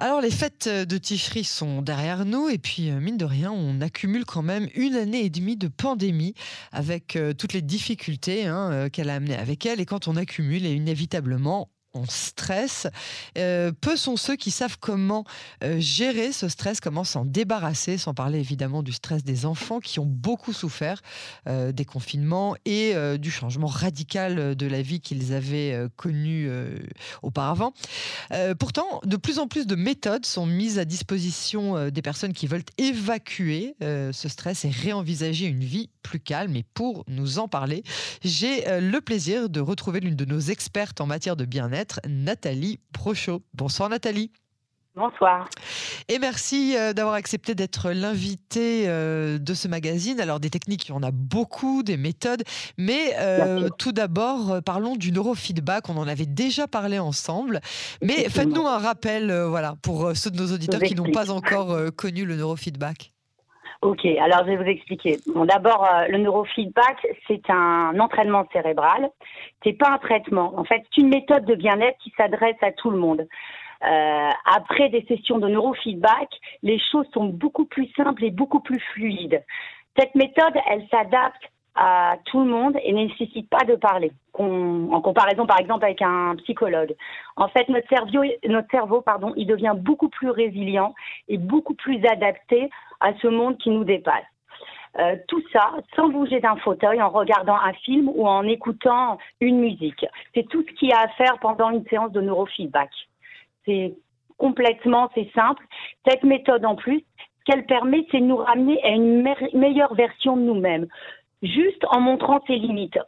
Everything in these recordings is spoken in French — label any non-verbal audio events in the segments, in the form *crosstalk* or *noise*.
Alors les fêtes de Tifri sont derrière nous et puis euh, mine de rien on accumule quand même une année et demie de pandémie avec euh, toutes les difficultés hein, euh, qu'elle a amenées avec elle. Et quand on accumule inévitablement on stresse. Euh, peu sont ceux qui savent comment euh, gérer ce stress, comment s'en débarrasser, sans parler évidemment du stress des enfants qui ont beaucoup souffert euh, des confinements et du changement radical de la vie qu'ils avaient connu auparavant. pourtant, de plus en plus de méthodes sont mises à disposition des personnes qui veulent évacuer ce stress et réenvisager une vie plus calme. Et pour nous en parler, j'ai le plaisir de retrouver l'une de nos expertes en matière de bien-être Nathalie Prochot. Bonsoir Nathalie. Bonsoir. Et merci euh, d'avoir accepté d'être l'invité euh, de ce magazine. Alors, des techniques, il y en a beaucoup, des méthodes, mais euh, tout d'abord, parlons du neurofeedback. On en avait déjà parlé ensemble, mais faites-nous un rappel voilà, pour ceux de nos auditeurs qui n'ont pas encore connu le neurofeedback. Ok, alors je vais vous expliquer. Bon, d'abord, euh, le neurofeedback, c'est un entraînement cérébral. C'est pas un traitement. En fait, c'est une méthode de bien-être qui s'adresse à tout le monde. Euh, après des sessions de neurofeedback, les choses sont beaucoup plus simples et beaucoup plus fluides. Cette méthode, elle s'adapte à tout le monde et nécessite pas de parler. En comparaison, par exemple, avec un psychologue. En fait, notre cerveau, notre cerveau, pardon, il devient beaucoup plus résilient et beaucoup plus adapté à ce monde qui nous dépasse. Euh, tout ça sans bouger d'un fauteuil, en regardant un film ou en écoutant une musique. C'est tout ce qu'il y a à faire pendant une séance de neurofeedback. C'est complètement, c'est simple. Cette méthode en plus, ce qu'elle permet, c'est de nous ramener à une meilleure version de nous-mêmes, juste en montrant ses limites.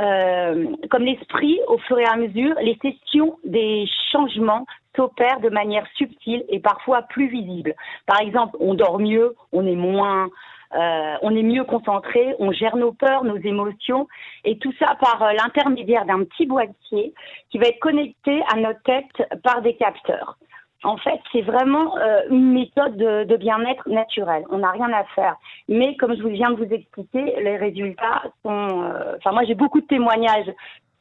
Euh, comme l'esprit, au fur et à mesure, les sessions des changements s'opèrent de manière subtile et parfois plus visible. Par exemple, on dort mieux, on est moins, euh, on est mieux concentré, on gère nos peurs, nos émotions, et tout ça par euh, l'intermédiaire d'un petit boîtier qui va être connecté à notre tête par des capteurs. En fait, c'est vraiment euh, une méthode de, bien-être naturel. On n'a rien à faire. Mais comme je viens de vous expliquer, les résultats sont. Enfin, moi, j'ai beaucoup de témoignages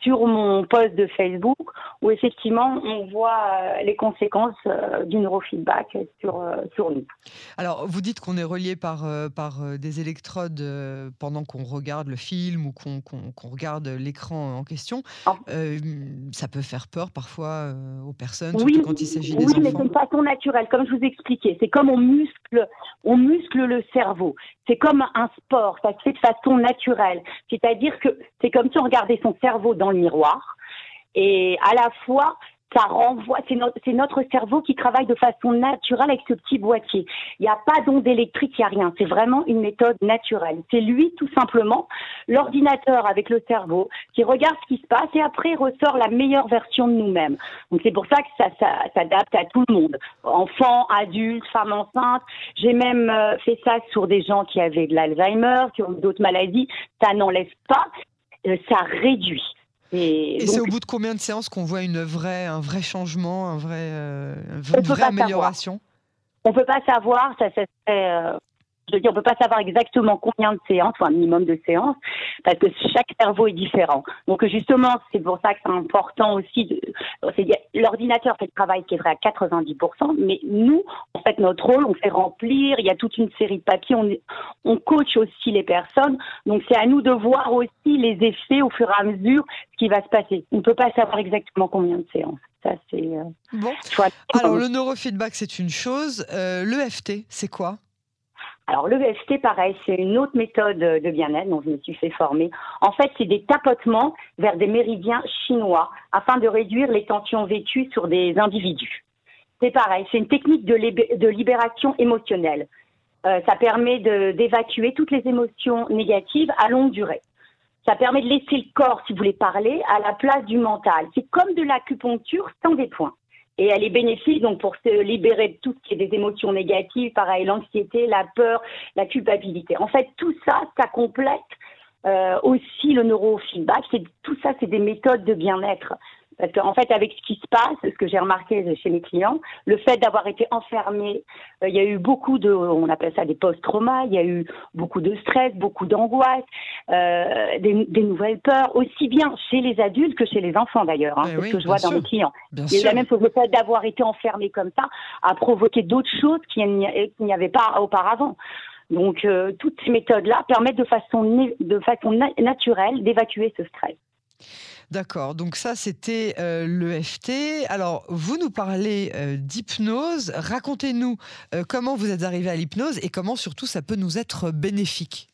sur mon post de Facebook où effectivement on voit euh, les conséquences euh, du neurofeedback sur, euh, sur nous. Alors vous dites qu'on est relié par, par des électrodes pendant qu'on regarde le film ou qu'on regarde l'écran en question. Ah. ça peut faire peur parfois aux personnes, surtout quand il s'agit des enfants. Oui, mais c'est façon naturelle, comme je vous expliquais. C'est comme on muscle, on muscle le cerveau. C'est comme un sport, ça se fait de façon naturelle. C'est-à-dire que c'est comme si on regardait son cerveau dans le miroir. Et à la fois, ça renvoie, c'est notre, cerveau qui travaille de façon naturelle avec ce petit boîtier. Il n'y a pas d'onde électrique, il n'y a rien. C'est vraiment une méthode naturelle. C'est lui, tout simplement, l'ordinateur avec le cerveau, qui regarde ce qui se passe et après ressort la meilleure version de nous-mêmes. Donc c'est pour ça que ça, ça s'adapte à tout le monde. Enfants, adultes, femmes enceintes. J'ai même euh, fait ça sur des gens qui avaient de l'Alzheimer, qui ont d'autres maladies. Ça n'enlève pas, euh, ça réduit. Et, c'est au bout de combien de séances qu'on voit une vraie, un vrai changement, un vrai, euh, une vraie amélioration? On ne peut pas savoir, ça, ça serait, je veux dire, on peut pas savoir exactement combien de séances ou un minimum de séances parce que chaque cerveau est différent. Donc justement, c'est pour ça que c'est important aussi. De, l'ordinateur fait le travail qui est vrai à 90%, mais nous, en fait, notre rôle, on fait remplir. Il y a toute une série de papiers. On, on coach aussi les personnes. Donc c'est à nous de voir aussi les effets au fur et à mesure ce qui va se passer. On ne peut pas savoir exactement combien de séances. Ça, c'est. Euh, bon. Alors, le neurofeedback, c'est une chose. Euh, L'EFT, c'est quoi? Alors l'EFT, pareil, c'est une autre méthode de bien-être dont je me suis fait former. En fait, c'est des tapotements vers des méridiens chinois afin de réduire les tensions vécues sur des individus. C'est pareil, c'est une technique de, libération émotionnelle. Euh, ça permet d'évacuer toutes les émotions négatives à longue durée. Ça permet de laisser le corps, si vous voulez parler, à la place du mental. C'est comme de l'acupuncture sans des points et elle est bénéfique donc pour se libérer de tout ce qui est des émotions négatives, pareil l'anxiété, la peur, la culpabilité. En fait, tout ça, ça complète euh, aussi le neurofeedback. Tout ça, c'est des méthodes de bien-être Parce qu'en fait, avec ce qui se passe, ce que j'ai remarqué chez mes clients, le fait d'avoir été enfermé, euh, il y a eu beaucoup de, on appelle ça des post-traumas, il y a eu beaucoup de stress, beaucoup d'angoisse, euh, des, nouvelles peurs, aussi bien chez les adultes que chez les enfants d'ailleurs. Hein, c'est ce que je vois dans mes clients. Et la même chose, le fait d'avoir été enfermé comme ça a provoqué d'autres choses qu'il n'y avait pas auparavant. Donc, euh, toutes ces méthodes-là permettent de façon, de façon naturelle d'évacuer ce stress. D'accord, donc ça c'était euh, l'EFT. Alors vous nous parlez euh, d'hypnose. Racontez-nous euh, comment vous êtes arrivé à l'hypnose et comment surtout ça peut nous être bénéfique.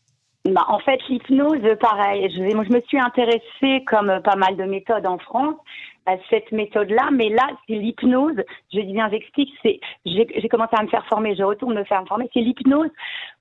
Bah, en fait, l'hypnose, pareil. Je, je me suis intéressée, comme pas mal de méthodes en France, à cette méthode-là, mais là, c'est l'hypnose. Je dis bien, j'explique. C'est, j'ai commencé à me faire former, je retourne me faire former. C'est l'hypnose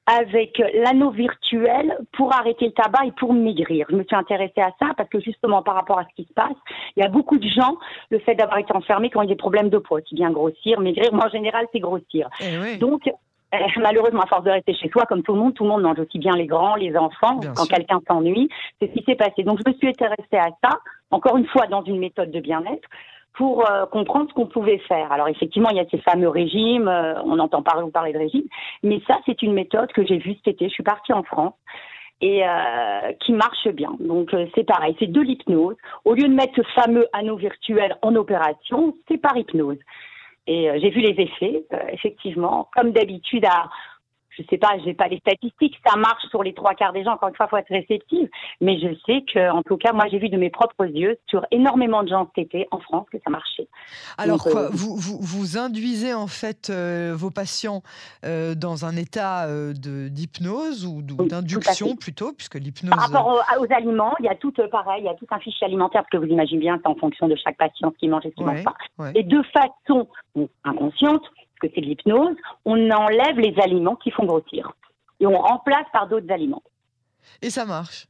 avec l'anneau virtuel pour arrêter le tabac et pour maigrir. Je me suis intéressée à ça parce que justement, par rapport à ce qui se passe, il y a beaucoup de gens, le fait d'avoir été enfermé, qui ont des problèmes de poids, qui vient grossir, maigrir. Moi, en général, c'est grossir. Eh Donc, euh, malheureusement, à force de rester chez soi, comme tout le monde, tout le monde mange aussi bien les grands, les enfants. quand quelqu'un s'ennuie, c'est ce qui s'est passé. Donc, je me suis intéressée à ça, encore une fois, dans une méthode de bien-être pour euh, comprendre ce qu'on pouvait faire. Alors effectivement, il y a ces fameux régimes, euh, on entend parler, parler de régime, mais ça, c'est une méthode que j'ai vue cet été. Je suis partie en France et qui marche bien. Donc c'est pareil, c'est de l'hypnose. Au lieu de mettre ce fameux anneau virtuel en opération, c'est par hypnose. Et euh, j'ai vu les effets, euh, effectivement, comme d'habitude à je sais pas, j'ai pas les statistiques, ça marche sur les trois quarts des gens. Encore une fois, faut être réceptive. Mais je sais que, en tout cas, moi, j'ai vu de mes propres yeux sur énormément de gens cet été en France que ça marchait. Alors quoi, euh, vous, vous, vous, induisez en fait euh, vos patients euh, dans un état de d'hypnose ou d'induction plutôt, puisque l'hypnose. Par rapport aux, aliments, il y a tout pareil, il y a tout un fichier alimentaire parce que vous imaginez bien, c'est en fonction de chaque patient ce qu'il mange et ce qu'il mange pas. Et de façon inconsciente, que c'est de l'hypnose, on enlève les aliments qui font grossir. Et on remplace par d'autres aliments. Et ça marche?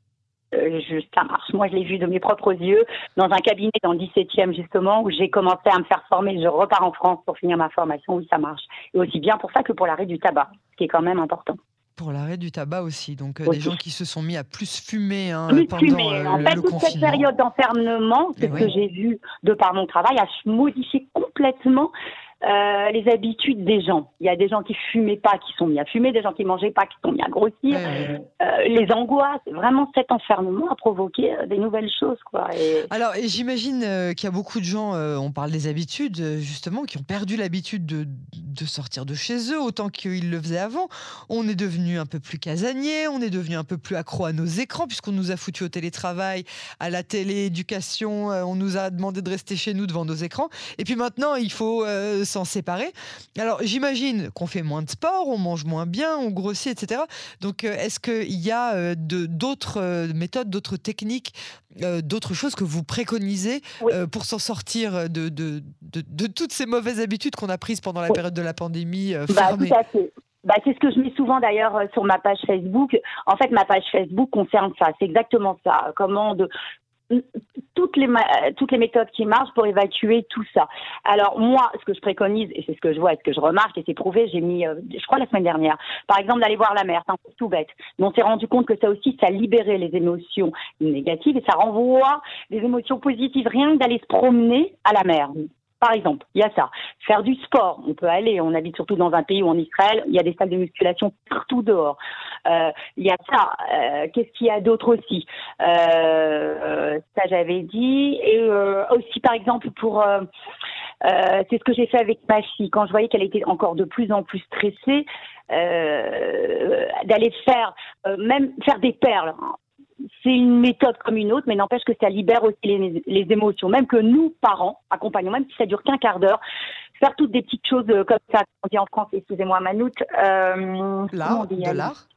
Euh, ça marche. Moi, je l'ai vu de mes propres yeux dans un cabinet dans le 17e, justement, où j'ai commencé à me faire former. Je repars en France pour finir ma formation. Oui, ça marche. Et aussi bien pour ça que pour l'arrêt du tabac, ce qui est quand même important. Pour l'arrêt du tabac aussi. Donc, euh, des gens qui se sont mis à plus fumer hein, pendant fumer. Euh, en fait, toute cette période d'enfermement, c'est ce que j'ai vu de par mon travail, a modifié complètement euh, les habitudes des gens. Il y a des gens qui fumaient pas, qui sont mis à fumer, des gens qui mangeaient pas, qui sont mis à grossir. Euh, les angoisses, vraiment cet enfermement a provoqué euh, des nouvelles choses. Quoi. Alors, j'imagine qu'il y a beaucoup de gens, on parle des habitudes, justement, qui ont perdu l'habitude de, de, sortir de chez eux autant qu'ils le faisaient avant. On est devenu un peu plus casanier, on est devenu un peu plus accro à nos écrans, puisqu'on nous a foutu au télétravail, à la télé-éducation, on nous a demandé de rester chez nous devant nos écrans. Et puis maintenant, il faut s'en séparer. Alors j'imagine qu'on fait moins de sport, on mange moins bien, on grossit, etc. Donc euh, est-ce qu'il y a euh, d'autres euh, méthodes, d'autres techniques, d'autres choses que vous préconisez pour s'en sortir de, de, toutes ces mauvaises habitudes qu'on a prises pendant la période de la pandémie bah, tout à fait. Bah, c'est ce que je mets souvent d'ailleurs sur ma page Facebook. En fait, ma page Facebook concerne ça. C'est exactement ça. Comment de toutes les, toutes les méthodes qui marchent pour évacuer tout ça. Alors moi, ce que je préconise, et c'est ce que je vois et ce que je remarque, et c'est prouvé, j'ai mis, euh, je crois la semaine dernière, par exemple d'aller voir la mer, c'est un peu tout bête. Mais on s'est rendu compte que ça aussi, ça libérait les émotions négatives et ça renvoie des émotions positives, rien que d'aller se promener à la mer. Par exemple, il y a ça. Faire du sport, on peut aller. On habite surtout dans un pays où en Israël, il y a des salles de musculation partout dehors. Euh, il y a ça. Euh, qu'est-ce qu'il y a d'autre aussi? Euh, Ça, j'avais dit. Et aussi, par exemple, pour c'est ce que j'ai fait avec ma fille quand je voyais qu'elle était encore de plus en plus stressée. d'aller faire même faire des perles c'est une méthode comme une autre, mais n'empêche que ça libère aussi les, émotions. Même que nous, parents, accompagnons, même si ça dure qu'un quart d'heure, faire toutes des petites choses euh, comme ça, on dit en France, excusez-moi Manout. Euh, l'art, de l'art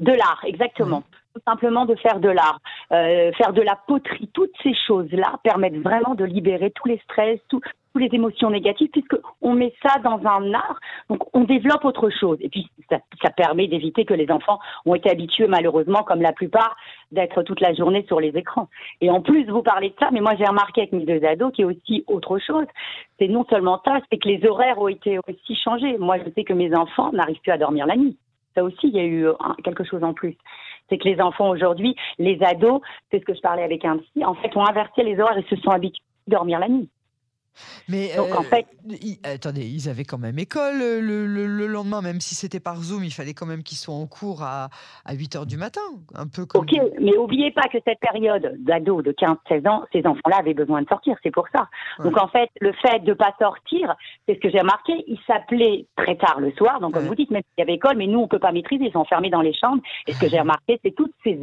De l'art, exactement. Tout simplement de faire de l'art, euh, faire de la poterie, toutes ces choses-là permettent vraiment de libérer tous les stress, tout, les émotions négatives, puisque on met ça dans un art, donc on développe autre chose. Et puis ça, permet d'éviter que les enfants ont été habitués malheureusement, comme la plupart, d'être toute la journée sur les écrans. Et en plus, vous parlez de ça, mais moi j'ai remarqué avec mes deux ados qu'il y a aussi autre chose. C'est non seulement ça, c'est que les horaires ont été aussi changés. Moi, je sais que mes enfants n'arrivent plus à dormir la nuit. Ça aussi, il y a eu quelque chose en plus c'est que les enfants aujourd'hui, les ados, c'est ce que je parlais avec un psy, en fait, ont inversé les horaires et se sont habitués dormir la nuit. Mais Donc, en euh, fait- ils- attendez, ils avaient quand même école euh, le, le- le lendemain, même si c'était par Zoom, il fallait quand même qu'ils soient en cours à, à 8 heures du matin, un peu comme. Ok, mais oubliez pas que cette période d'ado de 15-16 ans, ces enfants-là avaient besoin de sortir, c'est pour ça. Donc en fait, le fait de pas sortir, c'est ce que j'ai remarqué, ils s'appelaient très tard le soir, donc comme Ouais. vous dites, même s'il y avait école, mais nous on peut pas maîtriser, ils sont enfermés dans les chambres. Et ce que j'ai *laughs* remarqué, c'est toutes ces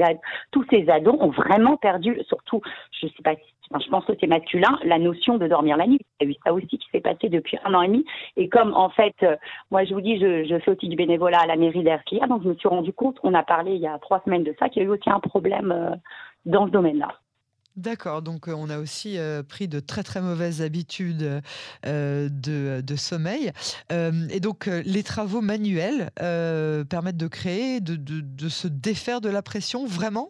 tous ces ados ont vraiment perdu, surtout, je sais pas, si- je pense que c'est masculin, la notion de dormir la nuit. Il y a eu ça aussi qui s'est passé depuis un an et demi. Et comme en fait, euh, moi je vous dis, je, je fais aussi du bénévolat à la mairie d'Erclia, donc je me suis rendu compte, on a parlé il y a trois semaines de ça, qu'il y a eu aussi un problème euh, dans ce domaine-là. D'accord, donc euh, on a aussi euh, pris de très très mauvaises habitudes euh, de, de sommeil. Euh, et donc les travaux manuels permettent de créer, de, de- de se défaire de la pression, vraiment?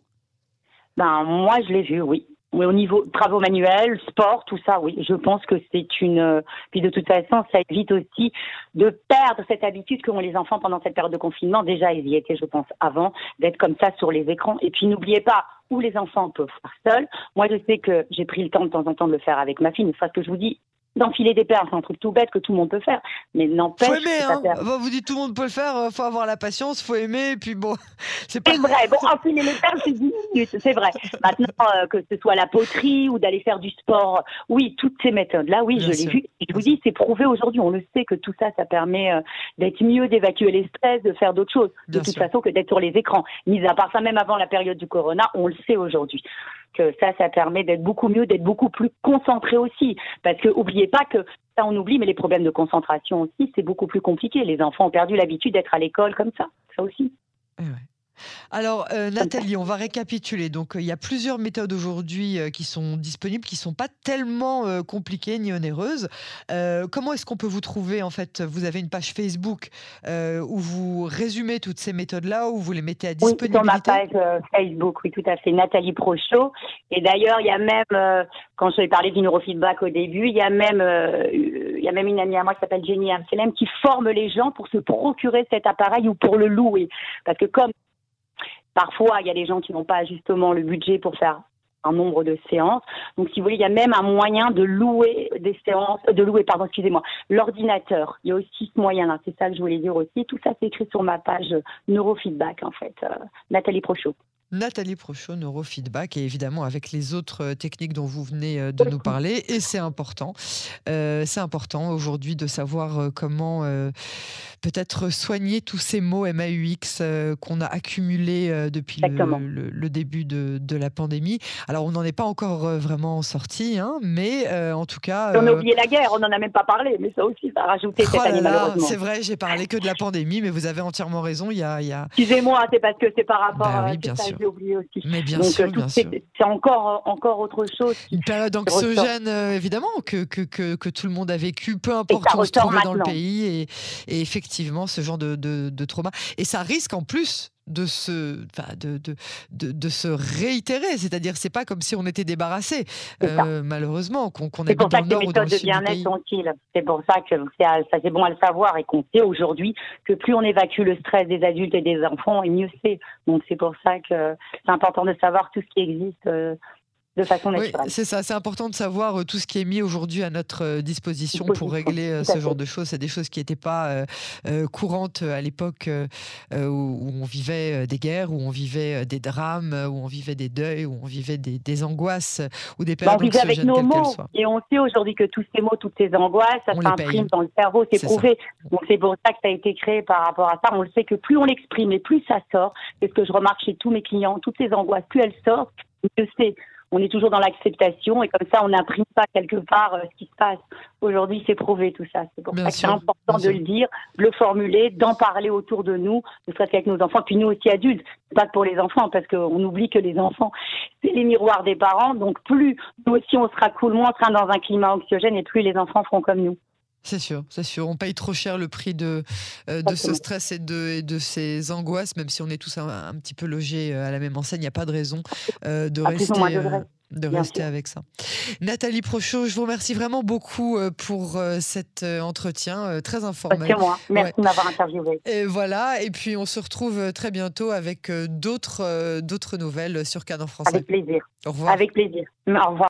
Ben moi je l'ai vu, oui. Oui, au niveau travaux manuels, sport, tout ça, oui. Je pense que c'est une. euh, Puis de toute façon, ça évite aussi de perdre cette habitude qu'ont les enfants pendant cette période de confinement. Déjà, ils y étaient, je pense, avant d'être comme ça sur les écrans. Et puis n'oubliez pas où les enfants peuvent faire seuls. Moi, je sais que j'ai pris le temps de temps en temps de le faire avec ma fille. Une fois que je vous dis d'enfiler des paires, c'est un truc tout bête que tout le monde peut faire. Mais n'empêche. Faut aimer, hein Vous dites tout le monde peut le faire, euh, faut avoir la patience, faut aimer, et puis bon, *laughs* c'est pas. C'est vrai. Bon, *laughs* enfiler les paires, c'est 10 minutes, c'est vrai. Maintenant, euh, que ce soit la poterie ou d'aller faire du sport, oui, toutes ces méthodes-là, oui, Bien je l'ai vu. Et je vous dis, c'est prouvé aujourd'hui. On le sait que tout ça, ça permet euh, d'être mieux, d'évacuer les stress, de faire d'autres choses. De Bien toute sûr. façon, que d'être sur les écrans. Mis à part ça, même avant la période du corona, on le sait aujourd'hui. Que ça, ça permet d'être beaucoup mieux, d'être beaucoup plus concentré aussi. Parce que, oubliez pas que ça, on oublie, mais les problèmes de concentration aussi, c'est beaucoup plus compliqué. Les enfants ont perdu l'habitude d'être à l'école comme ça. Ça aussi. Eh ouais. Alors, euh, Nathalie, on va récapituler. Donc, euh, il y a plusieurs méthodes aujourd'hui euh, qui sont disponibles, qui sont pas tellement compliquées ni onéreuses. Comment est-ce qu'on peut vous trouver En fait, vous avez une page Facebook où vous résumez toutes ces méthodes-là, où vous les mettez à Oui, sur ma disponibilité? page Facebook, oui, tout à fait, Nathalie Prochot. Et d'ailleurs, il y a même, quand je vais parler du neurofeedback au début, il y a même, il y a même une amie à moi qui s'appelle Jenny Amselem qui forme les gens pour se procurer cet appareil ou pour le louer. Parce que comme parfois, il y a des gens qui n'ont pas justement le budget pour faire un nombre de séances. Donc, si vous voulez, il y a même un moyen de louer des séances, de louer, pardon, excusez-moi, l'ordinateur. Il y a aussi ce moyen-là. C'est ça que je voulais dire aussi. Tout ça, c'est écrit sur ma page neurofeedback, en fait. Euh, Nathalie Prochot. Nathalie Prochot, neurofeedback, et évidemment avec les autres euh, techniques dont vous venez euh, de nous parler. Et c'est important. Euh, c'est important aujourd'hui de savoir comment euh, peut-être soigner tous ces mots MAUX euh, qu'on a accumulés depuis le, Exactement. le- le début de, de la pandémie. Alors on n'en est pas encore vraiment sorti, hein, mais en tout cas. On a oublié la guerre, on n'en a même pas parlé, mais ça aussi, ça a rajouté oh cette là année, malheureusement. c'est vrai, j'ai parlé que de la *laughs* pandémie, mais vous avez entièrement raison. Il y a, il y a... Excusez-moi, c'est parce que c'est par rapport Bah à oui, bien sûr. Oublié aussi. Mais bien Donc, sûr, euh, bien sûr. c'est encore, encore autre chose. Une période anxiogène, euh, évidemment, que, que, que, que tout le monde a vécu, peu importe où on se trouvait dans le pays, et, et effectivement, ce genre de, de, de trauma. Et ça risque en plus de se, de, de, de, de se réitérer, c'est-à-dire c'est pas comme si on était débarrassé, euh, malheureusement, qu'on qu'on C'est pour ça que les nord ou dans le méthodes de bien-être sont utiles. C'est pour ça que ça c'est bon à le savoir et qu'on sait aujourd'hui que plus on évacue le stress des adultes et des enfants, et mieux c'est. Donc c'est pour ça que c'est important de savoir tout ce qui existe euh, de façon Oui, naturelle. c'est ça. C'est important de savoir euh, tout ce qui est mis aujourd'hui à notre euh, disposition pour régler euh, ce genre de choses. C'est des choses qui n'étaient pas euh, courantes à l'époque euh, où on vivait des guerres, où on vivait des drames, où on vivait des deuils, où on vivait des, des angoisses ou des Bah, on périodes vivait avec nos mots et on sait aujourd'hui que tous ces mots, toutes ces angoisses, ça s'imprime dans le cerveau, c'est C'est prouvé. Donc c'est pour ça que ça a été créé par rapport à ça. On le sait que plus on l'exprime et plus ça sort. C'est ce que je remarque chez tous mes clients, toutes ces angoisses, plus elles sortent, mieux c'est. On est toujours dans l'acceptation et comme ça on n'imprime pas quelque part euh, ce qui se passe. Aujourd'hui c'est prouvé tout ça. C'est pour Bien ça que c'est important de sûr. le dire, de le formuler, d'en parler autour de nous, ne serait-ce qu'avec nos enfants, puis nous aussi adultes. Pas que pour les enfants parce qu'on oublie que les enfants c'est les miroirs des parents. Donc plus nous aussi on sera cool, moins on sera dans un climat anxiogène et plus les enfants feront comme nous. C'est sûr, c'est sûr. On paye trop cher le prix de, euh, de ce stress et de, et de ces angoisses, même si on est tous un, un petit peu logés euh, à la même enseigne. Il n'y a pas de raison euh, de À rester, de avec ça. Nathalie Prochot, je vous remercie vraiment beaucoup pour cet entretien très Parce informel. que moi, merci de m'avoir interviewé. Et voilà, et puis on se retrouve très bientôt avec d'autres d'autres nouvelles sur Canon Français. Avec plaisir. Au revoir. Avec plaisir. Au revoir.